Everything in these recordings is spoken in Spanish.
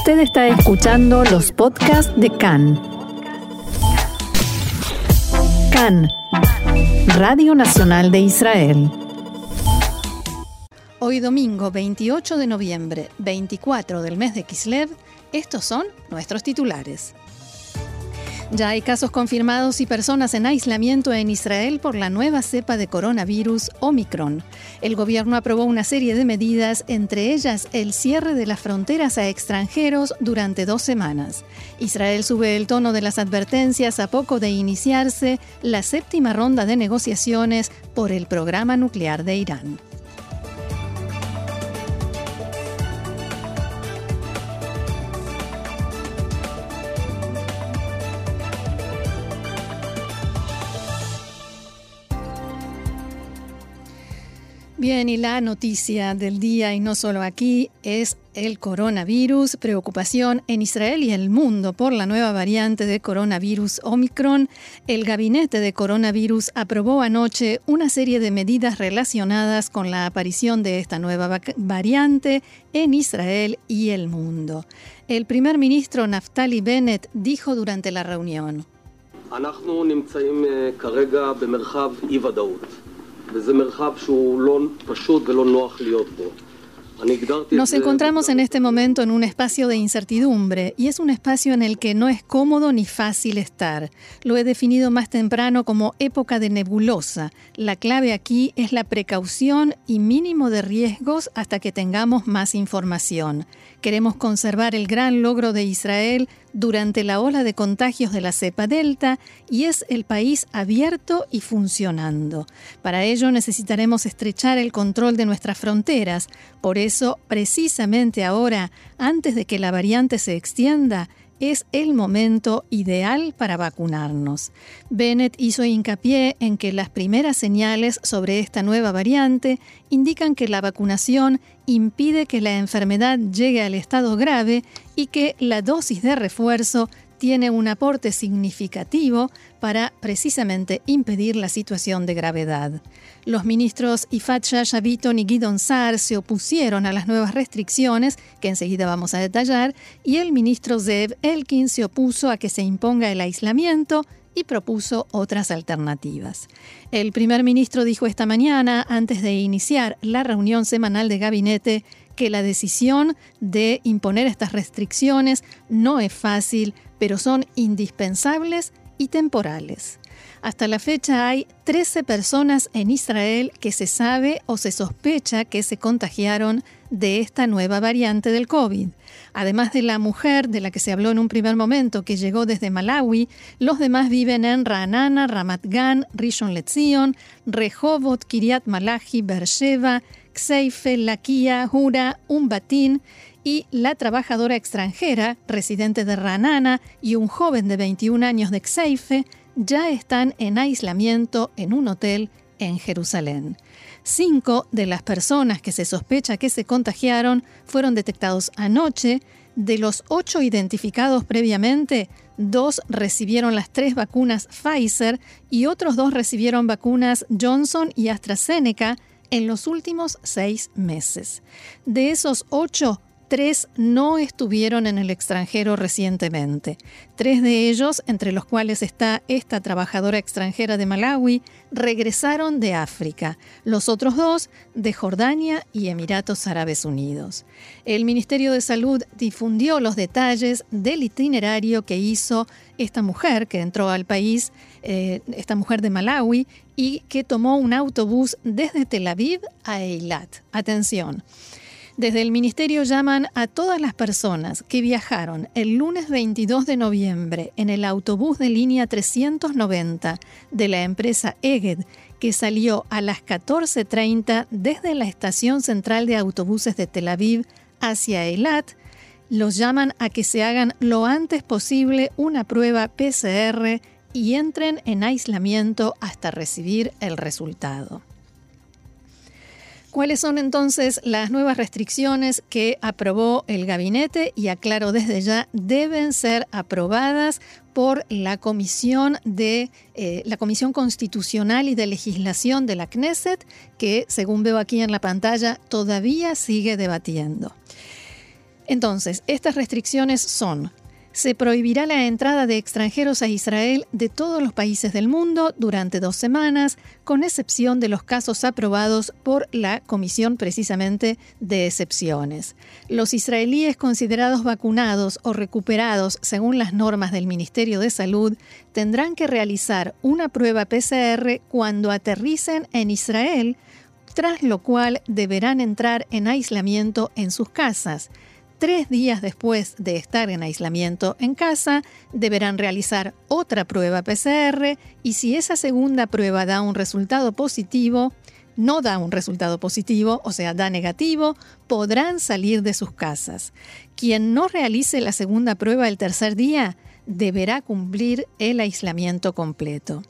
Usted está escuchando los podcasts de CAN. CAN, Radio Nacional de Israel. Hoy domingo 28 de noviembre, 24 del mes de Kislev, estos son nuestros titulares. Ya hay casos confirmados y personas en aislamiento en Israel por la nueva cepa de coronavirus Omicron. El gobierno aprobó una serie de medidas, entre ellas el cierre de las fronteras a extranjeros durante dos semanas. Israel sube el tono de las advertencias a poco de iniciarse la séptima ronda de negociaciones por el programa nuclear de Irán. Bien, y la noticia del día, y no solo aquí, es el coronavirus, preocupación en Israel y el mundo por la nueva variante de coronavirus Omicron. El gabinete de coronavirus aprobó anoche una serie de medidas relacionadas con la aparición de esta nueva variante en Israel y el mundo. El primer ministro Naftali Bennett dijo durante la reunión. Nos encontramos en este momento en un espacio de incertidumbre y es un espacio en el que no es cómodo ni fácil estar. Lo he definido más temprano como época de nebulosa. La clave aquí es la precaución y mínimo de riesgos hasta que tengamos más información. Queremos conservar el gran logro de Israel durante la ola de contagios de la cepa Delta y es el país abierto y funcionando. Para ello necesitaremos estrechar el control de nuestras fronteras. Por eso, precisamente ahora, antes de que la variante se extienda, es el momento ideal para vacunarnos. Bennett hizo hincapié en que las primeras señales sobre esta nueva variante indican que la vacunación impide que la enfermedad llegue al estado grave y que la dosis de refuerzo tiene un aporte significativo para precisamente impedir la situación de gravedad. Los ministros Ifat Shasha y Guidon Saar se opusieron a las nuevas restricciones, que enseguida vamos a detallar, y el ministro Zev Elkin se opuso a que se imponga el aislamiento y propuso otras alternativas. El primer ministro dijo esta mañana, antes de iniciar la reunión semanal de gabinete, que la decisión de imponer estas restricciones no es fácil, pero son indispensables y temporales. Hasta la fecha hay 13 personas en Israel que se sabe o se sospecha que se contagiaron de esta nueva variante del COVID. Además de la mujer de la que se habló en un primer momento que llegó desde Malawi, los demás viven en Ranana, Ramat Gan, Rishon LeZion, Rehovot, Kiryat Malachi, Beersheba, Kseife, Lakia, Hura, Umbatín y la trabajadora extranjera, residente de Ranana, y un joven de 21 años de Xeife ya están en aislamiento en un hotel en Jerusalén. Cinco de las personas que se sospecha que se contagiaron fueron detectados anoche. De los ocho identificados previamente, dos recibieron las tres vacunas Pfizer y otros dos recibieron vacunas Johnson y AstraZeneca en los últimos seis meses. De esos ocho, tres no estuvieron en el extranjero recientemente. Tres de ellos, entre los cuales está esta trabajadora extranjera de Malawi, regresaron de África. Los otros dos de Jordania y Emiratos Árabes Unidos. El Ministerio de Salud difundió los detalles del itinerario que hizo esta mujer que entró al país, eh, esta mujer de Malawi, y que tomó un autobús desde Tel Aviv a Eilat. Atención. Desde el Ministerio llaman a todas las personas que viajaron el lunes 22 de noviembre en el autobús de línea 390 de la empresa Eged, que salió a las 14.30 desde la estación central de autobuses de Tel Aviv hacia Eilat, los llaman a que se hagan lo antes posible una prueba PCR y entren en aislamiento hasta recibir el resultado. ¿Cuáles son entonces las nuevas restricciones que aprobó el gabinete? Y aclaro desde ya, deben ser aprobadas por la Comisión de eh, la Comisión Constitucional y de Legislación de la Knesset, que según veo aquí en la pantalla todavía sigue debatiendo. Entonces, estas restricciones son se prohibirá la entrada de extranjeros a Israel de todos los países del mundo durante dos semanas, con excepción de los casos aprobados por la Comisión precisamente de excepciones. Los israelíes considerados vacunados o recuperados según las normas del Ministerio de Salud tendrán que realizar una prueba PCR cuando aterricen en Israel, tras lo cual deberán entrar en aislamiento en sus casas tres días después de estar en aislamiento en casa, deberán realizar otra prueba PCR y si esa segunda prueba da un resultado positivo, no da un resultado positivo, o sea, da negativo, podrán salir de sus casas. Quien no realice la segunda prueba el tercer día deberá cumplir el aislamiento completo.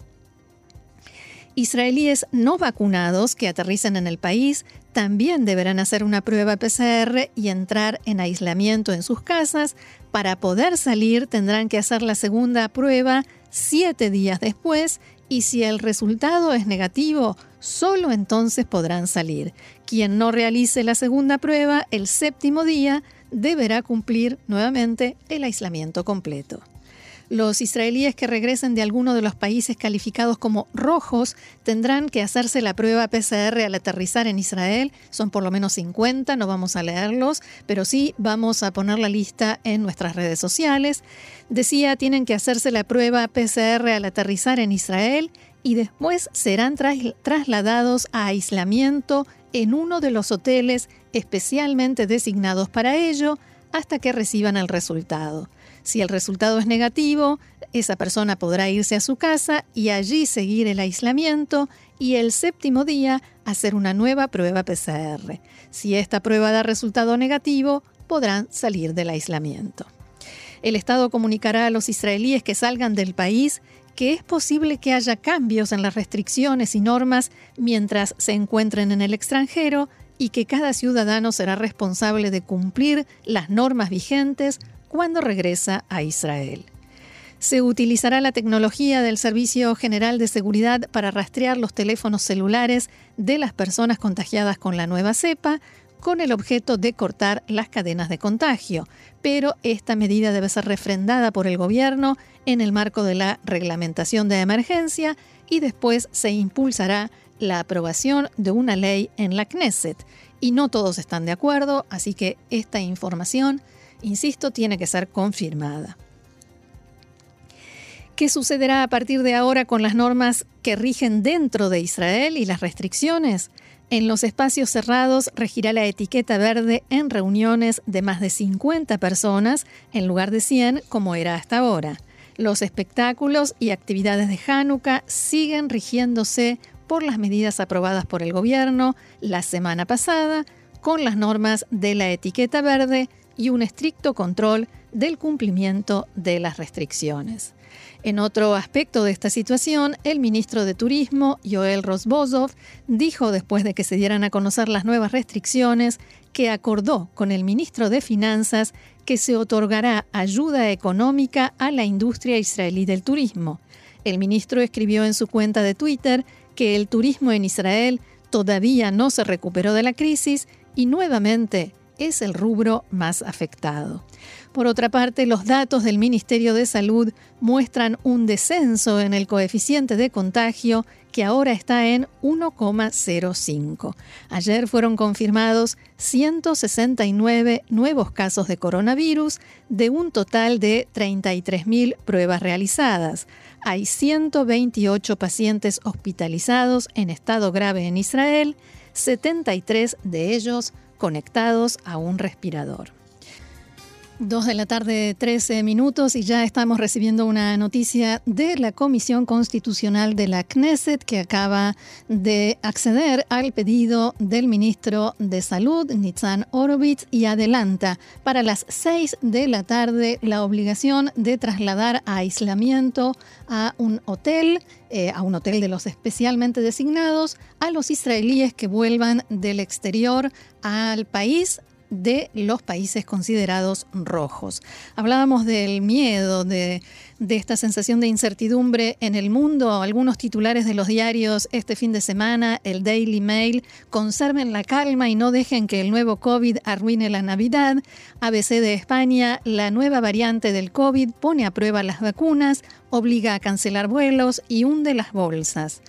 Israelíes no vacunados que aterricen en el país también deberán hacer una prueba PCR y entrar en aislamiento en sus casas. Para poder salir tendrán que hacer la segunda prueba siete días después y si el resultado es negativo, solo entonces podrán salir. Quien no realice la segunda prueba el séptimo día deberá cumplir nuevamente el aislamiento completo. Los israelíes que regresen de alguno de los países calificados como rojos tendrán que hacerse la prueba PCR al aterrizar en Israel. Son por lo menos 50, no vamos a leerlos, pero sí vamos a poner la lista en nuestras redes sociales. Decía, tienen que hacerse la prueba PCR al aterrizar en Israel y después serán trasladados a aislamiento en uno de los hoteles especialmente designados para ello hasta que reciban el resultado. Si el resultado es negativo, esa persona podrá irse a su casa y allí seguir el aislamiento y el séptimo día hacer una nueva prueba PCR. Si esta prueba da resultado negativo, podrán salir del aislamiento. El Estado comunicará a los israelíes que salgan del país que es posible que haya cambios en las restricciones y normas mientras se encuentren en el extranjero y que cada ciudadano será responsable de cumplir las normas vigentes cuando regresa a Israel. Se utilizará la tecnología del Servicio General de Seguridad para rastrear los teléfonos celulares de las personas contagiadas con la nueva cepa, con el objeto de cortar las cadenas de contagio, pero esta medida debe ser refrendada por el gobierno en el marco de la reglamentación de emergencia y después se impulsará la aprobación de una ley en la Knesset. Y no todos están de acuerdo, así que esta información insisto, tiene que ser confirmada. ¿Qué sucederá a partir de ahora con las normas que rigen dentro de Israel y las restricciones? En los espacios cerrados regirá la etiqueta verde en reuniones de más de 50 personas en lugar de 100 como era hasta ahora. Los espectáculos y actividades de Hanukkah siguen rigiéndose por las medidas aprobadas por el gobierno la semana pasada con las normas de la etiqueta verde y un estricto control del cumplimiento de las restricciones. En otro aspecto de esta situación, el ministro de Turismo, Joel Rosbozov, dijo después de que se dieran a conocer las nuevas restricciones que acordó con el ministro de Finanzas que se otorgará ayuda económica a la industria israelí del turismo. El ministro escribió en su cuenta de Twitter que el turismo en Israel todavía no se recuperó de la crisis y nuevamente es el rubro más afectado. Por otra parte, los datos del Ministerio de Salud muestran un descenso en el coeficiente de contagio que ahora está en 1,05. Ayer fueron confirmados 169 nuevos casos de coronavirus de un total de 33.000 pruebas realizadas. Hay 128 pacientes hospitalizados en estado grave en Israel, 73 de ellos conectados a un respirador. Dos de la tarde, 13 minutos, y ya estamos recibiendo una noticia de la Comisión Constitucional de la Knesset que acaba de acceder al pedido del ministro de Salud, Nitzan Orovitz, y adelanta para las 6 de la tarde la obligación de trasladar a aislamiento a un hotel, eh, a un hotel de los especialmente designados, a los israelíes que vuelvan del exterior al país de los países considerados rojos. Hablábamos del miedo, de, esta sensación de incertidumbre en el mundo. Algunos titulares de los diarios este fin de semana, el Daily Mail, conserven la calma y no dejen que el nuevo COVID arruine la Navidad. ABC de España, la nueva variante del COVID pone a prueba las vacunas, obliga a cancelar vuelos y hunde las bolsas.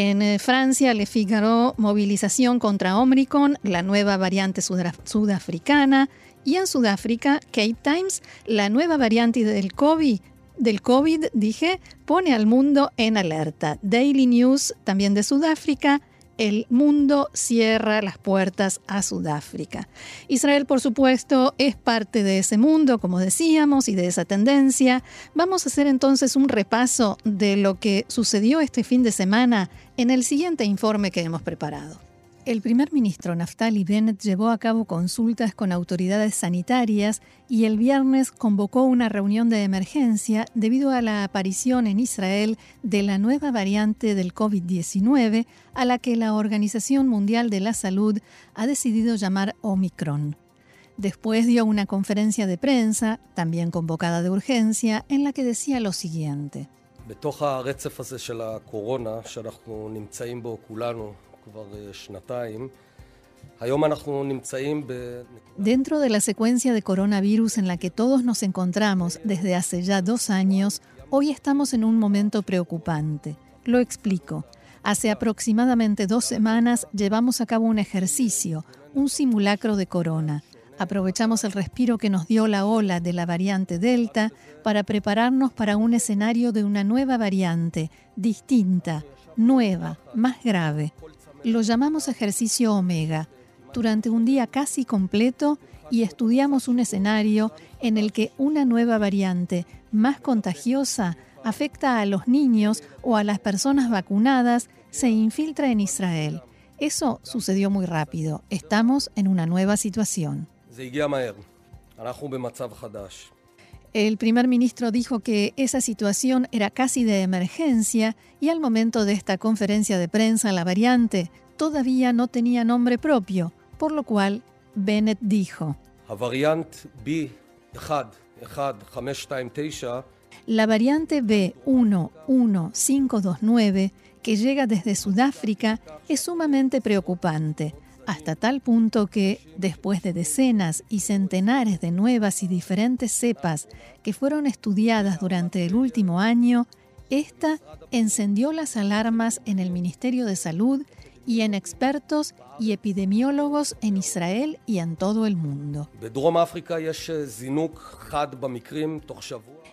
En eh, Francia, Le Figaro, movilización contra Omicron, la nueva variante sudafricana. Y en Sudáfrica, Cape Times, la nueva variante del COVID, del COVID, dije, pone al mundo en alerta. Daily News, también de Sudáfrica, el mundo cierra las puertas a Sudáfrica. Israel, por supuesto, es parte de ese mundo, como decíamos, y de esa tendencia. Vamos a hacer entonces un repaso de lo que sucedió este fin de semana en el siguiente informe que hemos preparado. El primer ministro Naftali Bennett llevó a cabo consultas con autoridades sanitarias y el viernes convocó una reunión de emergencia debido a la aparición en Israel de la nueva variante del COVID-19 a la que la Organización Mundial de la Salud ha decidido llamar Omicron. Después dio una conferencia de prensa, también convocada de urgencia, en la que decía lo siguiente. Dentro de la secuencia de coronavirus en la que todos nos encontramos desde hace ya dos años, hoy estamos en un momento preocupante. Lo explico. Hace aproximadamente dos semanas llevamos a cabo un ejercicio, un simulacro de corona. Aprovechamos el respiro que nos dio la ola de la variante Delta para prepararnos para un escenario de una nueva variante, distinta, nueva, más grave. Lo llamamos ejercicio omega. Durante un día casi completo y estudiamos un escenario en el que una nueva variante más contagiosa afecta a los niños o a las personas vacunadas, se infiltra en Israel. Eso sucedió muy rápido. Estamos en una nueva situación. El primer ministro dijo que esa situación era casi de emergencia y al momento de esta conferencia de prensa la variante todavía no tenía nombre propio, por lo cual Bennett dijo, la variante B11529 que llega desde Sudáfrica es sumamente preocupante hasta tal punto que, después de decenas y centenares de nuevas y diferentes cepas que fueron estudiadas durante el último año, esta encendió las alarmas en el Ministerio de Salud y en expertos y epidemiólogos en Israel y en todo el mundo.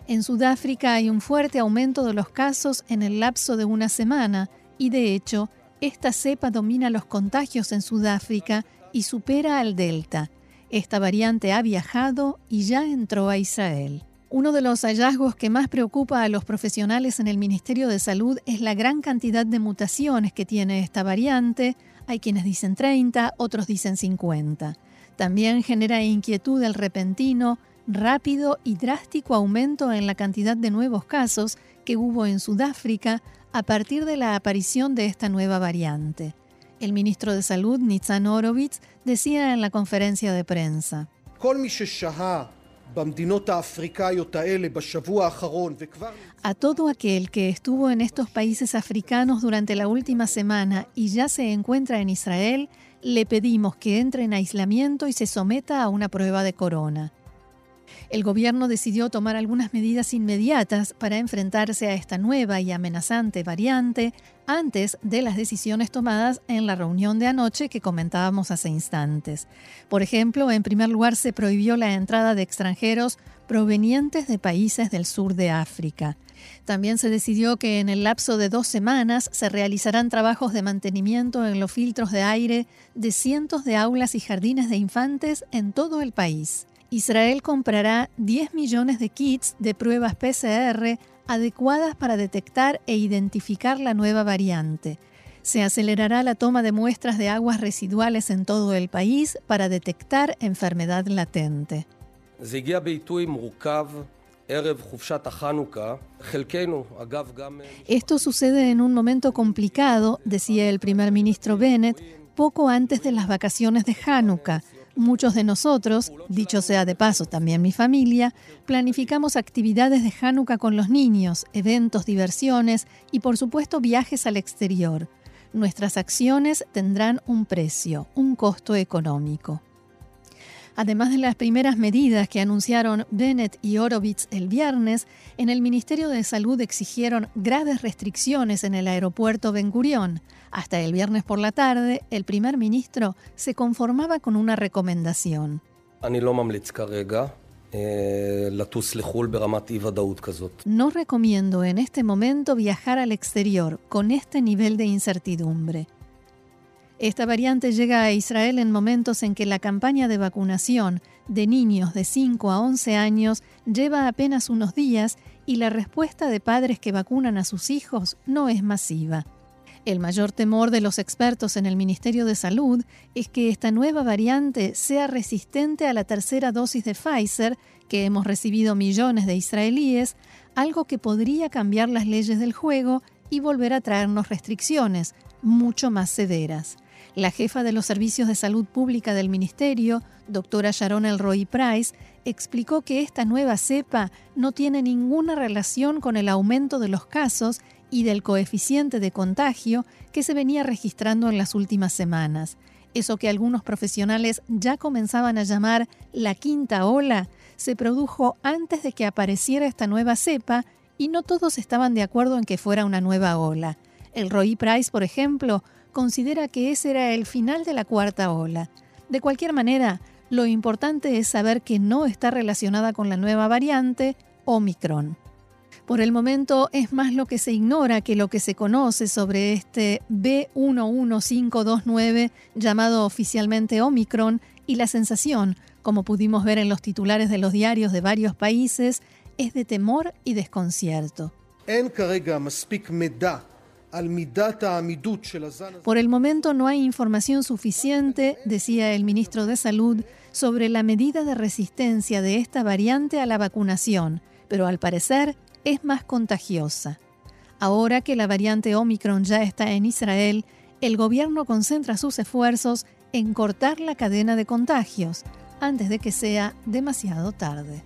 En Sudáfrica hay un fuerte aumento de los casos en el lapso de una semana y de hecho esta cepa domina los contagios en Sudáfrica y supera al Delta. Esta variante ha viajado y ya entró a Israel. Uno de los hallazgos que más preocupa a los profesionales en el Ministerio de Salud es la gran cantidad de mutaciones que tiene esta variante. Hay quienes dicen 30, otros dicen 50. También genera inquietud el repentino, rápido y drástico aumento en la cantidad de nuevos casos que hubo en Sudáfrica a partir de la aparición de esta nueva variante. El ministro de Salud, Nitzan Horowitz, decía en la conferencia de prensa. A todo aquel que estuvo en estos países africanos durante la última semana y ya se encuentra en Israel, le pedimos que entre en aislamiento y se someta a una prueba de corona el gobierno decidió tomar algunas medidas inmediatas para enfrentarse a esta nueva y amenazante variante antes de las decisiones tomadas en la reunión de anoche que comentábamos hace instantes. Por ejemplo, en primer lugar se prohibió la entrada de extranjeros provenientes de países del sur de África. También se decidió que en el lapso de dos semanas se realizarán trabajos de mantenimiento en los filtros de aire de cientos de aulas y jardines de infantes en todo el país. Israel comprará 10 millones de kits de pruebas PCR adecuadas para detectar e identificar la nueva variante. Se acelerará la toma de muestras de aguas residuales en todo el país para detectar enfermedad latente. Esto sucede en un momento complicado, decía el primer ministro Bennett, poco antes de las vacaciones de Hanukkah, Muchos de nosotros, dicho sea de paso también mi familia, planificamos actividades de Hanukkah con los niños, eventos, diversiones y por supuesto viajes al exterior. Nuestras acciones tendrán un precio, un costo económico. Además de las primeras medidas que anunciaron Bennett y Horowitz el viernes, en el Ministerio de Salud exigieron graves restricciones en el aeropuerto Ben Gurion. Hasta el viernes por la tarde, el primer ministro se conformaba con una recomendación. No recomiendo en este momento viajar al exterior con este nivel de incertidumbre. Esta variante llega a Israel en momentos en que la campaña de vacunación de niños de 5 a 11 años lleva apenas unos días y la respuesta de padres que vacunan a sus hijos no es masiva. El mayor temor de los expertos en el Ministerio de Salud es que esta nueva variante sea resistente a la tercera dosis de Pfizer, que hemos recibido millones de israelíes, algo que podría cambiar las leyes del juego y volver a traernos restricciones mucho más severas. La jefa de los servicios de salud pública del ministerio, doctora Sharon Elroy Price, explicó que esta nueva cepa no tiene ninguna relación con el aumento de los casos y del coeficiente de contagio que se venía registrando en las últimas semanas. Eso que algunos profesionales ya comenzaban a llamar la quinta ola se produjo antes de que apareciera esta nueva cepa y no todos estaban de acuerdo en que fuera una nueva ola. El Roy Price, por ejemplo, considera que ese era el final de la cuarta ola. De cualquier manera, lo importante es saber que no está relacionada con la nueva variante Omicron. Por el momento es más lo que se ignora que lo que se conoce sobre este B11529 llamado oficialmente Omicron y la sensación, como pudimos ver en los titulares de los diarios de varios países, es de temor y desconcierto. Por el momento no hay información suficiente, decía el ministro de Salud, sobre la medida de resistencia de esta variante a la vacunación, pero al parecer es más contagiosa. Ahora que la variante Omicron ya está en Israel, el gobierno concentra sus esfuerzos en cortar la cadena de contagios antes de que sea demasiado tarde.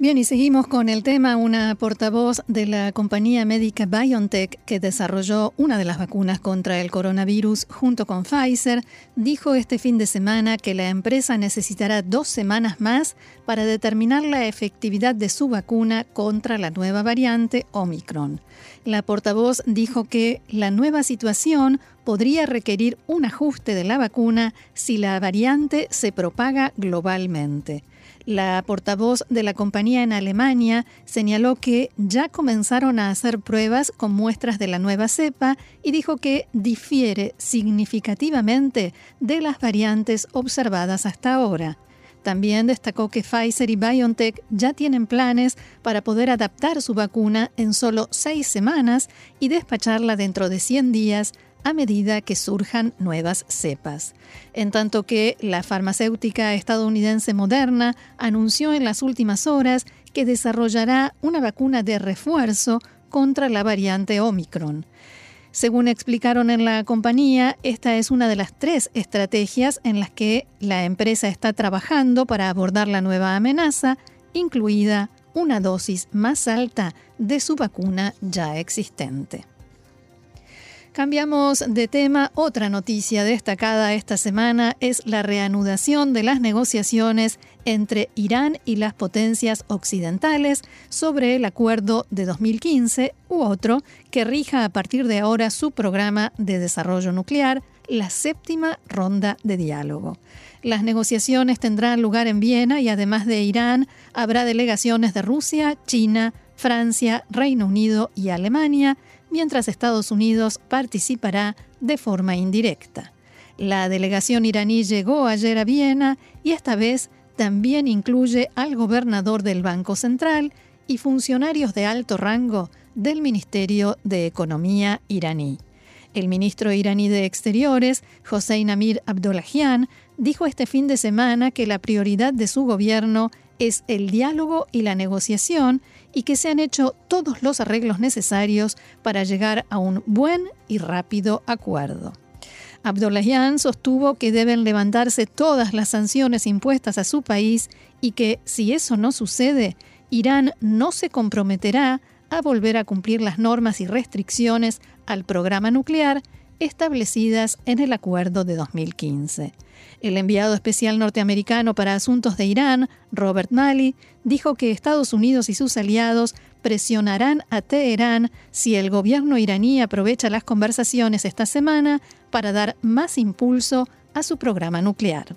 Bien, y seguimos con el tema. Una portavoz de la compañía médica BioNTech, que desarrolló una de las vacunas contra el coronavirus junto con Pfizer, dijo este fin de semana que la empresa necesitará dos semanas más para determinar la efectividad de su vacuna contra la nueva variante Omicron. La portavoz dijo que la nueva situación podría requerir un ajuste de la vacuna si la variante se propaga globalmente. La portavoz de la compañía en Alemania señaló que ya comenzaron a hacer pruebas con muestras de la nueva cepa y dijo que difiere significativamente de las variantes observadas hasta ahora. También destacó que Pfizer y BioNTech ya tienen planes para poder adaptar su vacuna en solo seis semanas y despacharla dentro de 100 días a medida que surjan nuevas cepas. En tanto que la farmacéutica estadounidense Moderna anunció en las últimas horas que desarrollará una vacuna de refuerzo contra la variante Omicron. Según explicaron en la compañía, esta es una de las tres estrategias en las que la empresa está trabajando para abordar la nueva amenaza, incluida una dosis más alta de su vacuna ya existente. Cambiamos de tema. Otra noticia destacada esta semana es la reanudación de las negociaciones entre Irán y las potencias occidentales sobre el acuerdo de 2015 u otro que rija a partir de ahora su programa de desarrollo nuclear, la séptima ronda de diálogo. Las negociaciones tendrán lugar en Viena y además de Irán habrá delegaciones de Rusia, China, Francia, Reino Unido y Alemania mientras Estados Unidos participará de forma indirecta. La delegación iraní llegó ayer a Viena y esta vez también incluye al gobernador del Banco Central y funcionarios de alto rango del Ministerio de Economía iraní. El ministro iraní de Exteriores, Hossein Amir Abdollahian, dijo este fin de semana que la prioridad de su gobierno es el diálogo y la negociación y que se han hecho todos los arreglos necesarios para llegar a un buen y rápido acuerdo. Abdollahian sostuvo que deben levantarse todas las sanciones impuestas a su país y que, si eso no sucede, Irán no se comprometerá a volver a cumplir las normas y restricciones al programa nuclear establecidas en el acuerdo de 2015. El enviado especial norteamericano para asuntos de Irán, Robert Malley, dijo que Estados Unidos y sus aliados presionarán a Teherán si el gobierno iraní aprovecha las conversaciones esta semana para dar más impulso a su programa nuclear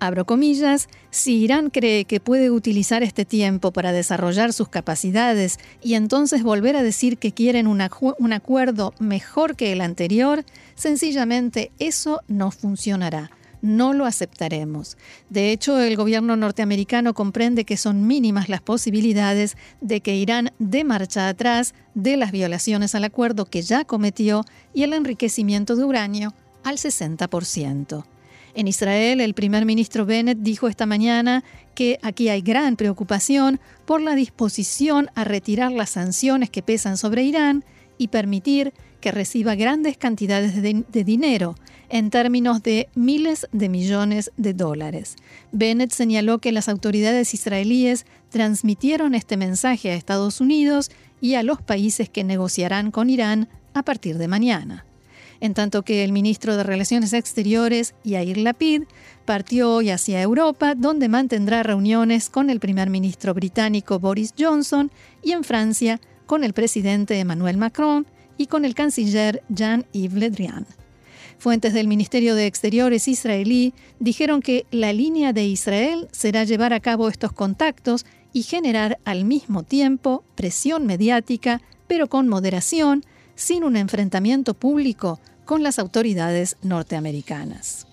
abro comillas, si Irán cree que puede utilizar este tiempo para desarrollar sus capacidades y entonces volver a decir que quieren un, un acuerdo mejor que el anterior, sencillamente eso no funcionará no lo aceptaremos. De hecho, el gobierno norteamericano comprende que son mínimas las posibilidades de que Irán dé marcha atrás de las violaciones al acuerdo que ya cometió y el enriquecimiento de uranio al 60%. En Israel, el primer ministro Bennett dijo esta mañana que aquí hay gran preocupación por la disposición a retirar las sanciones que pesan sobre Irán y permitir que reciba grandes cantidades de, dinero, en términos de miles de millones de dólares. Bennett señaló que las autoridades israelíes transmitieron este mensaje a Estados Unidos y a los países que negociarán con Irán a partir de mañana en tanto que el ministro de Relaciones Exteriores, Yair Lapid, partió hoy hacia Europa, donde mantendrá reuniones con el primer ministro británico Boris Johnson y en Francia con el presidente Emmanuel Macron y con el canciller Jean-Yves Le Drian. Fuentes del Ministerio de Exteriores israelí dijeron que la línea de Israel será llevar a cabo estos contactos y generar al mismo tiempo presión mediática, pero con moderación, sin un enfrentamiento público con las autoridades norteamericanas.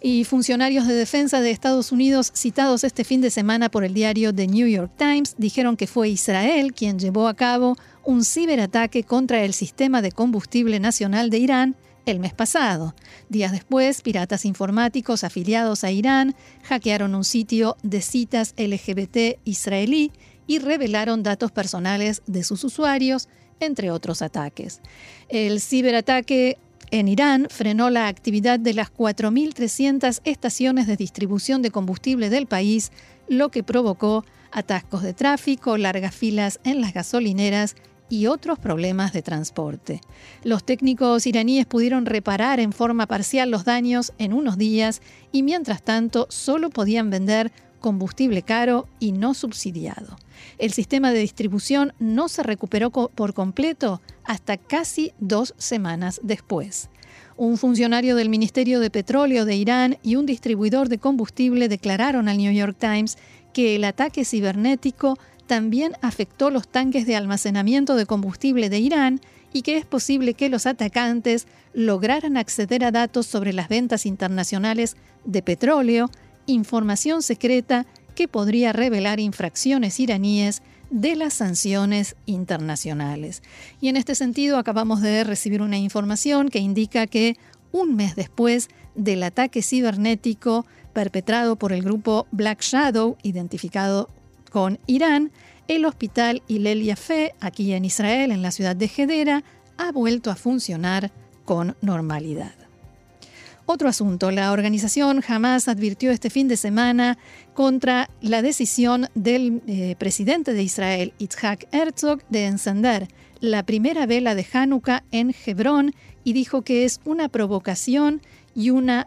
Y funcionarios de defensa de Estados Unidos citados este fin de semana por el diario The New York Times dijeron que fue Israel quien llevó a cabo un ciberataque contra el sistema de combustible nacional de Irán el mes pasado. Días después, piratas informáticos afiliados a Irán hackearon un sitio de citas LGBT israelí y revelaron datos personales de sus usuarios, entre otros ataques. El ciberataque en Irán frenó la actividad de las 4.300 estaciones de distribución de combustible del país, lo que provocó atascos de tráfico, largas filas en las gasolineras y otros problemas de transporte. Los técnicos iraníes pudieron reparar en forma parcial los daños en unos días y mientras tanto solo podían vender combustible caro y no subsidiado. El sistema de distribución no se recuperó por completo hasta casi dos semanas después. Un funcionario del Ministerio de Petróleo de Irán y un distribuidor de combustible declararon al New York Times que el ataque cibernético también afectó los tanques de almacenamiento de combustible de Irán y que es posible que los atacantes lograran acceder a datos sobre las ventas internacionales de petróleo información secreta que podría revelar infracciones iraníes de las sanciones internacionales. Y en este sentido acabamos de recibir una información que indica que un mes después del ataque cibernético perpetrado por el grupo Black Shadow, identificado con Irán, el hospital Hillel Yafé, aquí en Israel, en la ciudad de Hedera, ha vuelto a funcionar con normalidad. Otro asunto, la organización Hamas advirtió este fin de semana contra la decisión del eh, presidente de Israel, Itzhak Herzog, de encender la primera vela de Hanukkah en Hebrón y dijo que es una provocación y una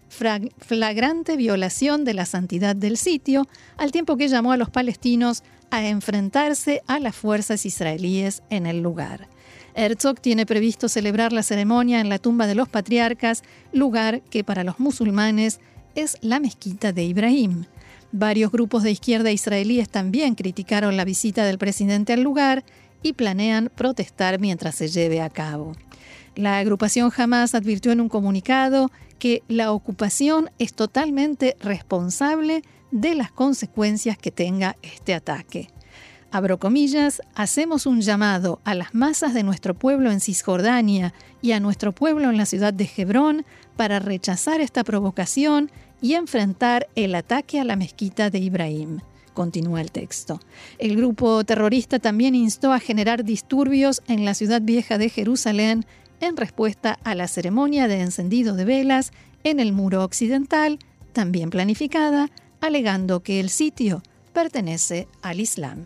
flagrante violación de la santidad del sitio, al tiempo que llamó a los palestinos a enfrentarse a las fuerzas israelíes en el lugar. Herzog tiene previsto celebrar la ceremonia en la tumba de los patriarcas, lugar que para los musulmanes es la mezquita de Ibrahim. Varios grupos de izquierda israelíes también criticaron la visita del presidente al lugar y planean protestar mientras se lleve a cabo. La agrupación Hamas advirtió en un comunicado que la ocupación es totalmente responsable de las consecuencias que tenga este ataque abro comillas, hacemos un llamado a las masas de nuestro pueblo en Cisjordania y a nuestro pueblo en la ciudad de Hebrón para rechazar esta provocación y enfrentar el ataque a la mezquita de Ibrahim. Continúa el texto. El grupo terrorista también instó a generar disturbios en la ciudad vieja de Jerusalén en respuesta a la ceremonia de encendido de velas en el muro occidental, también planificada, alegando que el sitio pertenece al Islam.